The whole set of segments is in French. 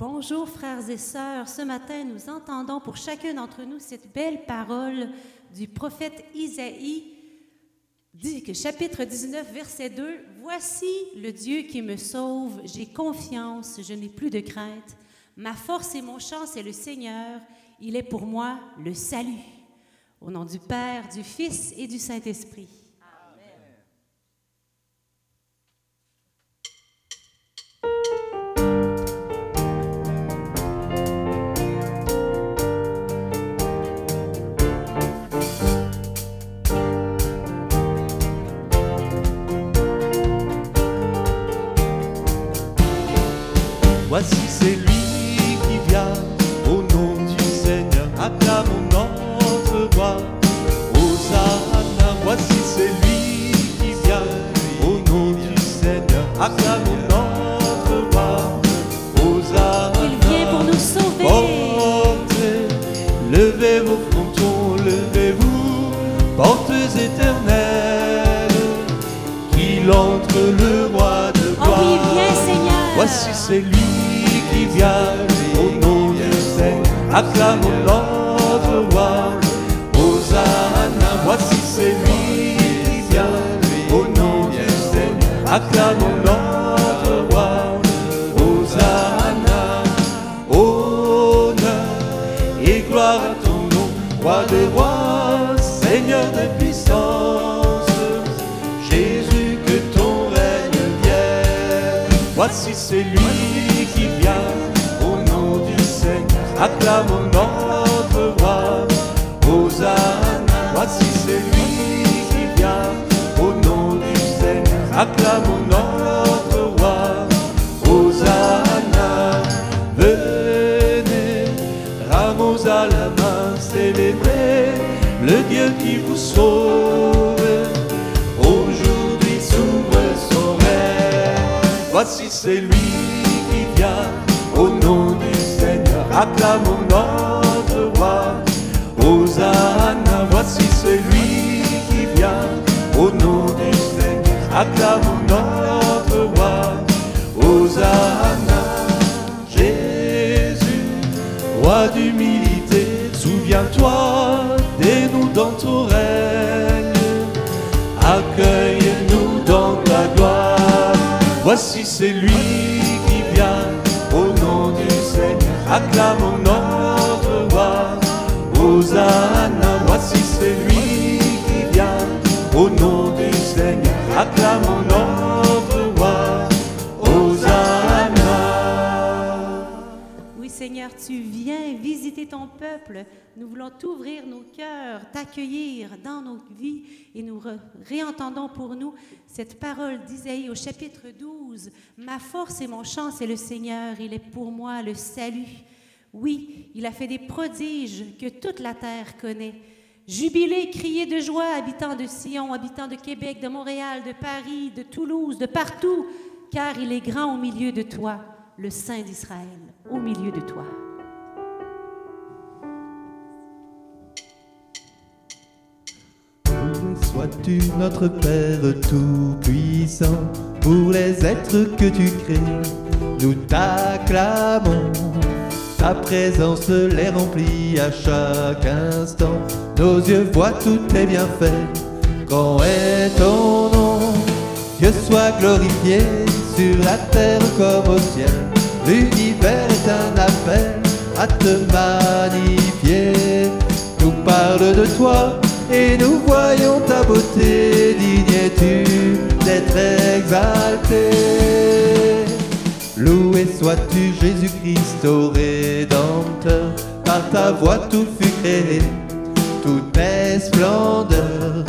Bonjour frères et sœurs, ce matin nous entendons pour chacun d'entre nous cette belle parole du prophète Isaïe, dit que chapitre 19, verset 2, Voici le Dieu qui me sauve, j'ai confiance, je n'ai plus de crainte, ma force et mon chant, c'est le Seigneur, il est pour moi le salut. Au nom du Père, du Fils et du Saint-Esprit. Entre le roi de Oh gloire. oui, viens Seigneur. Voici c'est lui qui vient au nom du Seigneur. Acclamons notre roi. Hosanna, voici c'est lui qui vient au nom du Seigneur. Acclamons Voici c'est lui Acclamons notre roi. Hosanna, Jésus, roi d'humilité, souviens-toi, nous dans ton règne. Accueille-nous dans ta gloire. Voici c'est lui qui vient au nom du Seigneur. Acclamons notre tu viens visiter ton peuple. Nous voulons t'ouvrir nos cœurs, t'accueillir dans nos vies et nous réentendons pour nous cette parole d'Isaïe au chapitre 12. Ma force et mon chant, c'est le Seigneur. Il est pour moi le salut. Oui, il a fait des prodiges que toute la terre connaît. Jubilez, criez de joie, habitants de Sion, habitants de Québec, de Montréal, de Paris, de Toulouse, de partout, car il est grand au milieu de toi, le Saint d'Israël, au milieu de toi. Sois-tu notre Père Tout-Puissant, pour les êtres que tu crées, nous t'acclamons. Ta présence les remplit à chaque instant, nos yeux voient tout tes bienfaits. Grand est ton nom, Dieu soit glorifié sur la terre comme au ciel. L'univers est un appel à te magnifier. Nous parle de toi et nous voyons ta beauté. Digne es-tu d'être exalté? Loué sois-tu Jésus-Christ au Rédempteur. Par ta voix tout fut créé, toute est splendeur.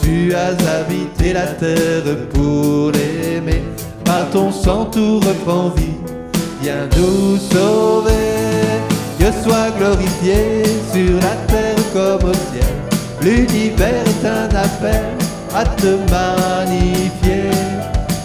Tu as habité la terre pour l'aimer. Par ton sang tout reprend vie. Viens nous sauver. Dieu soit glorifié sur la terre comme au ciel. L'univers est un appel à te magnifier.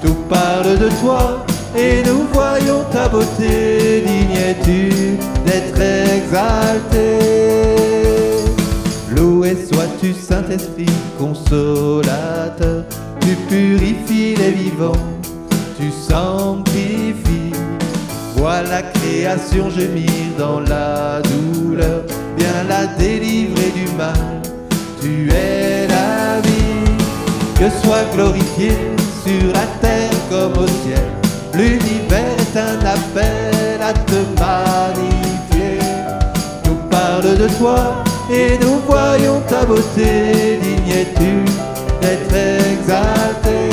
Tout parle de toi et nous voyons ta beauté. Digne es-tu d'être exalté. Loué sois-tu Saint-Esprit consolateur. Tu purifies les vivants, tu sanctifies. Vois la création gémir dans la douleur. Viens la délivrer du mal, tu es la vie. Que soit glorifié sur la terre comme au ciel. L'univers est un appel à te magnifier. Nous parle de toi et nous voyons ta beauté. Digne es-tu d'être exalté?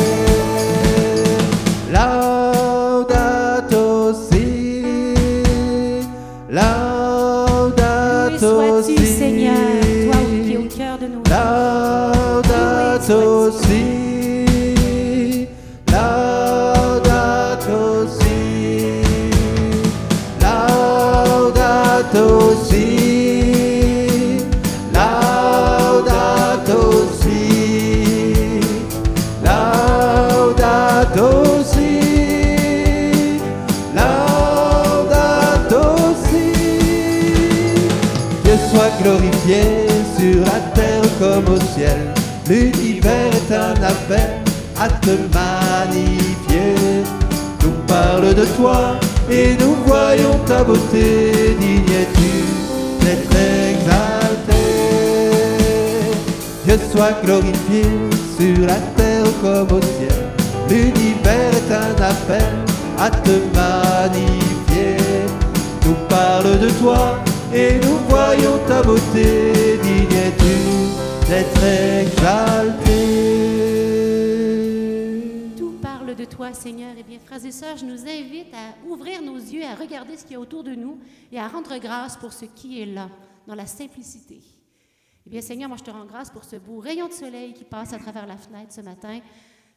Comme au ciel. L'univers est un appel à te magnifier. Nous parle de toi et nous voyons ta beauté. Digne es-tu d'être exalté. Dieu soit glorifié sur la terre comme au ciel. L'univers est un appel à te magnifier. Nous parle de toi et nous voyons ta beauté. Digne es-tu d'être exalté. Tout parle de toi, Seigneur. Eh bien, frères et sœurs, je nous invite à ouvrir nos yeux, à regarder ce qu'il y a autour de nous et à rendre grâce pour ce qui est là, dans la simplicité. Eh bien, Seigneur, moi, je te rends grâce pour ce beau rayon de soleil qui passe à travers la fenêtre ce matin.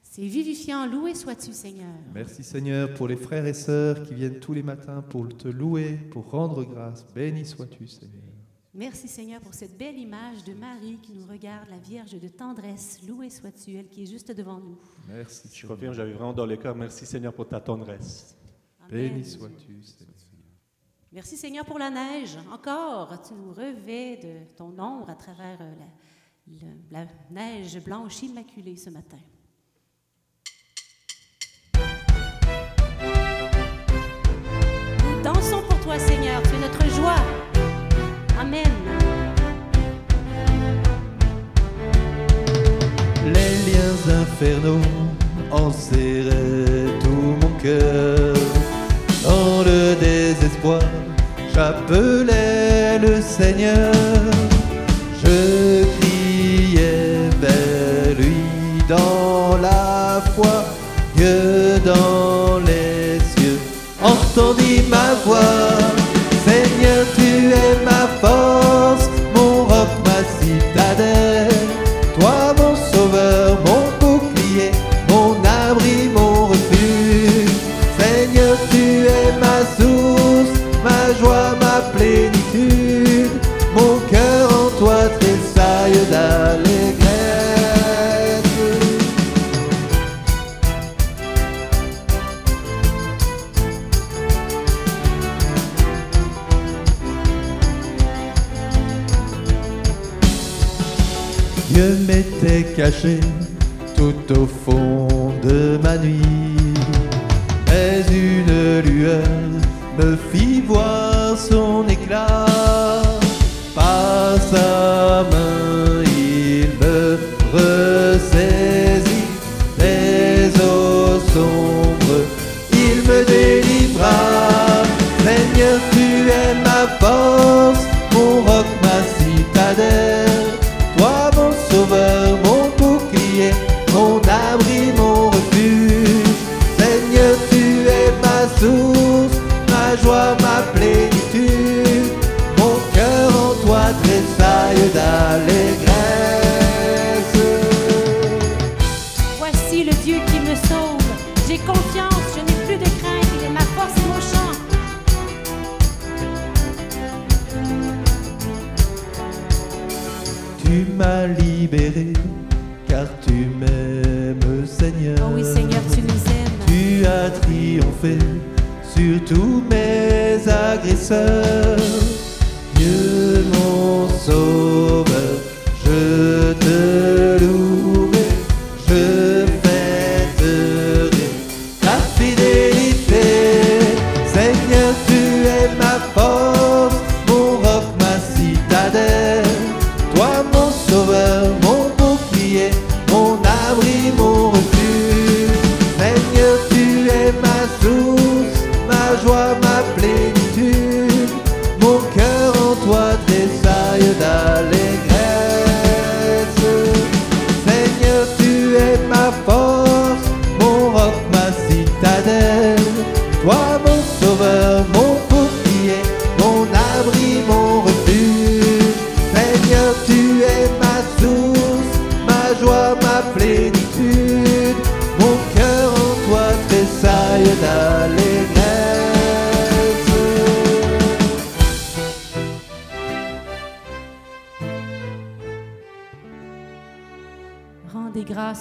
C'est vivifiant. Loué sois-tu, Seigneur. Merci Seigneur pour les frères et sœurs qui viennent tous les matins pour te louer, pour rendre grâce. Béni sois-tu Seigneur. Merci, Seigneur, pour cette belle image de Marie qui nous regarde, la Vierge de tendresse. Loué sois-tu, elle qui est juste devant nous. Merci Je confirme, j'avais vraiment dans le cœur. Merci Seigneur pour ta tendresse. Amen. Béni sois-tu Seigneur. Merci Seigneur pour la neige. Encore, tu nous revais de ton ombre à travers euh, la, la neige blanche immaculée ce matin. Nous dansons pour toi Seigneur, tu es notre joie. Amen. Les liens infernaux enserraient tout mon cœur. Dans le désespoir, j'appelais le Seigneur. Dieu m'était caché tout au fond de ma nuit. Mais une lueur me fit voir son éclat. Par Qui me sauve. J'ai confiance, je n'ai plus de crainte. Il est ma force et mon chant. Tu m'as libéré, car tu m'aimes, Seigneur. Oh oui, Seigneur, tu nous aimes. Tu as triomphé sur tous mes agresseurs. Dieu mon sauveur, my.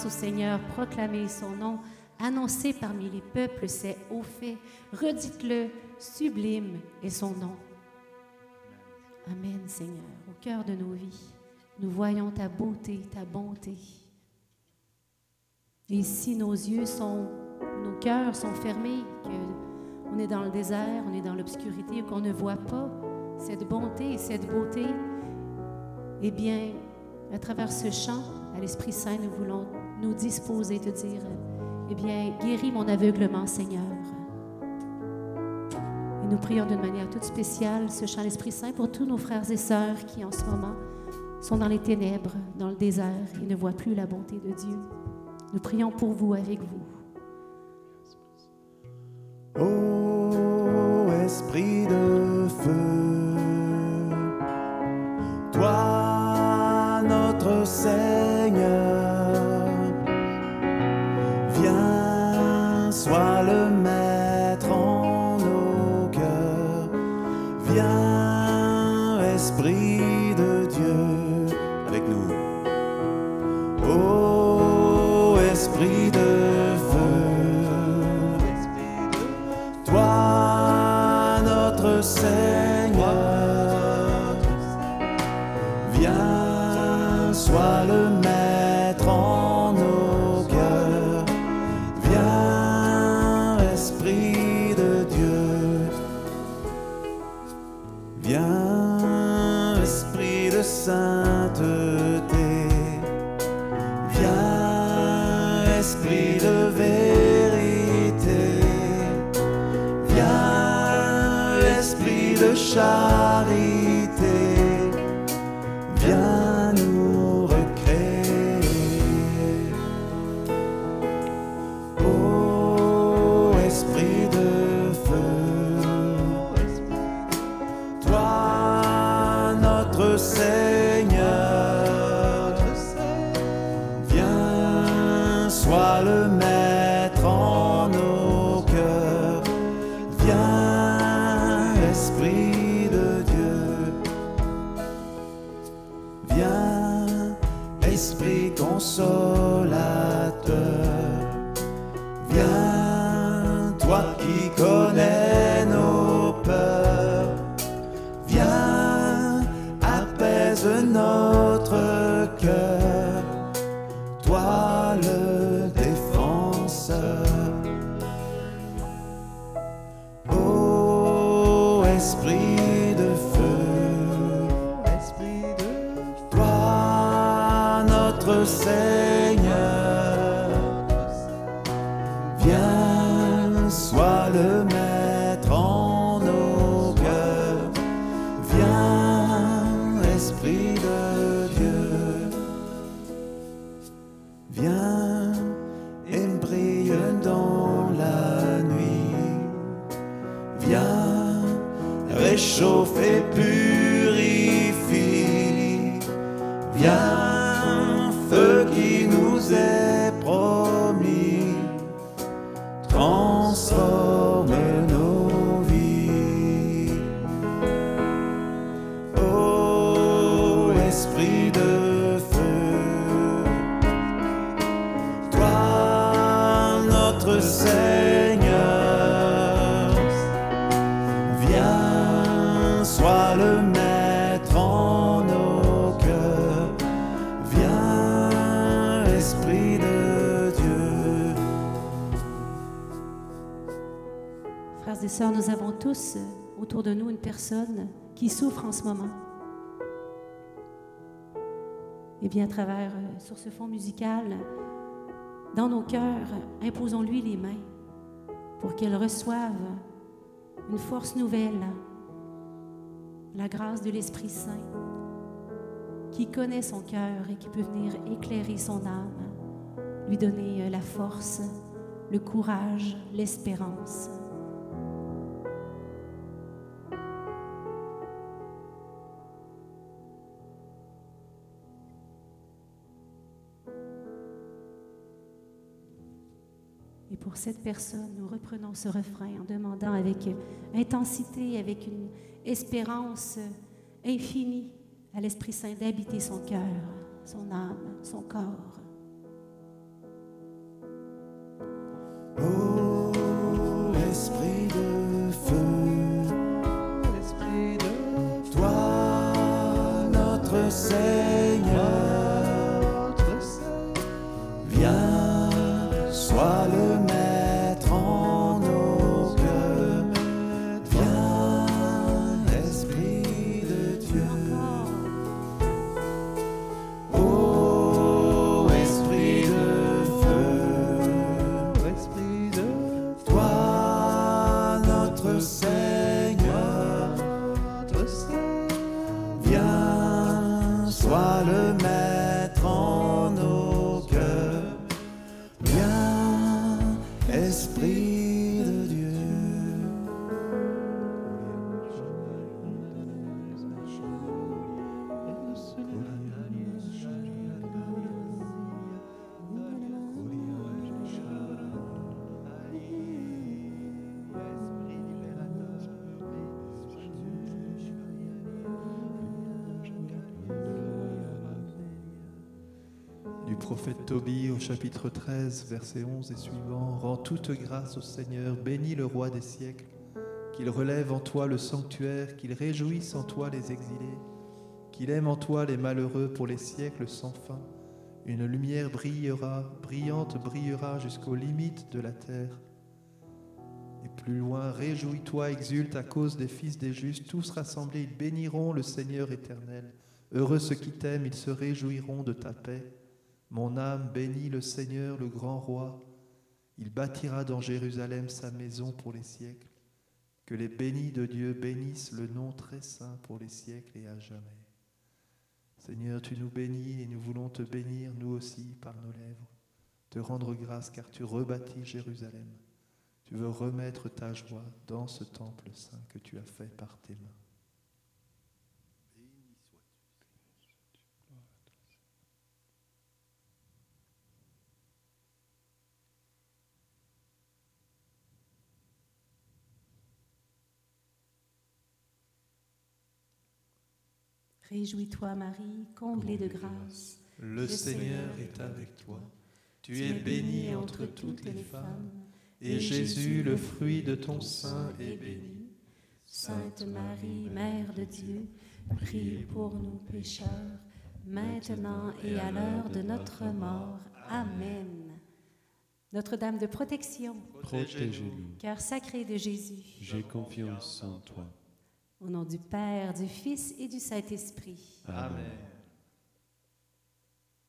Au Seigneur, proclamez son nom, annoncez parmi les peuples ses hauts faits, redites-le, sublime est son nom. Amen, Seigneur, au cœur de nos vies, nous voyons ta beauté, ta bonté. Et si nos yeux sont, nos cœurs sont fermés, qu'on est dans le désert, on est dans l'obscurité, qu'on ne voit pas cette bonté et cette beauté, eh bien, à travers ce chant, à l'Esprit Saint, nous voulons nous disposer, te dire, eh bien, guéris mon aveuglement, Seigneur. Et nous prions d'une manière toute spéciale ce chant l'Esprit Saint pour tous nos frères et sœurs qui, en ce moment, sont dans les ténèbres, dans le désert et ne voient plus la bonté de Dieu. Nous prions pour vous, avec vous. Ô Esprit de feu, viens le maître en nos cœurs, viens, Esprit de Dieu. Frères et sœurs, nous avons tous euh, autour de nous une personne qui souffre en ce moment. Et bien, à travers, euh, sur ce fond musical, dans nos cœurs, imposons-lui les mains pour qu'elle reçoive une force nouvelle, la grâce de l'Esprit Saint, qui connaît son cœur et qui peut venir éclairer son âme, lui donner euh, la force, le courage, l'espérance. Cette personne, nous reprenons ce refrain en demandant avec intensité, avec une espérance infinie à l'Esprit Saint d'habiter son cœur, son âme, son corps. Viens, sois le maître Prophète Tobie au chapitre 13, verset 11 et suivant, Rends toute grâce au Seigneur, bénis le roi des siècles, qu'il relève en toi le sanctuaire, qu'il réjouisse en toi les exilés, qu'il aime en toi les malheureux pour les siècles sans fin. Une lumière brillera, brillante brillera jusqu'aux limites de la terre. Et plus loin, réjouis-toi, exulte à cause des fils des justes, tous rassemblés, ils béniront le Seigneur éternel. Heureux ceux qui t'aiment, ils se réjouiront de ta paix. Mon âme bénit le Seigneur, le grand roi. Il bâtira dans Jérusalem sa maison pour les siècles. Que les bénis de Dieu bénissent le nom très saint pour les siècles et à jamais. Seigneur, tu nous bénis et nous voulons te bénir, nous aussi, par nos lèvres. Te rendre grâce car tu rebâtis Jérusalem. Tu veux remettre ta joie dans ce temple saint que tu as fait par tes mains. Réjouis-toi, Marie, comblée de grâce. Le Seigneur est avec toi. Tu es bénie entre toutes les femmes, et Jésus, le fruit de ton sein, est béni. Sainte Marie, Mère de Dieu, prie pour nous pécheurs, maintenant et à l'heure de notre mort. Amen. Notre-Dame de protection, Protégez-nous. cœur sacré de Jésus, J'ai confiance en toi. Au nom du Père, du Fils et du Saint-Esprit. Amen.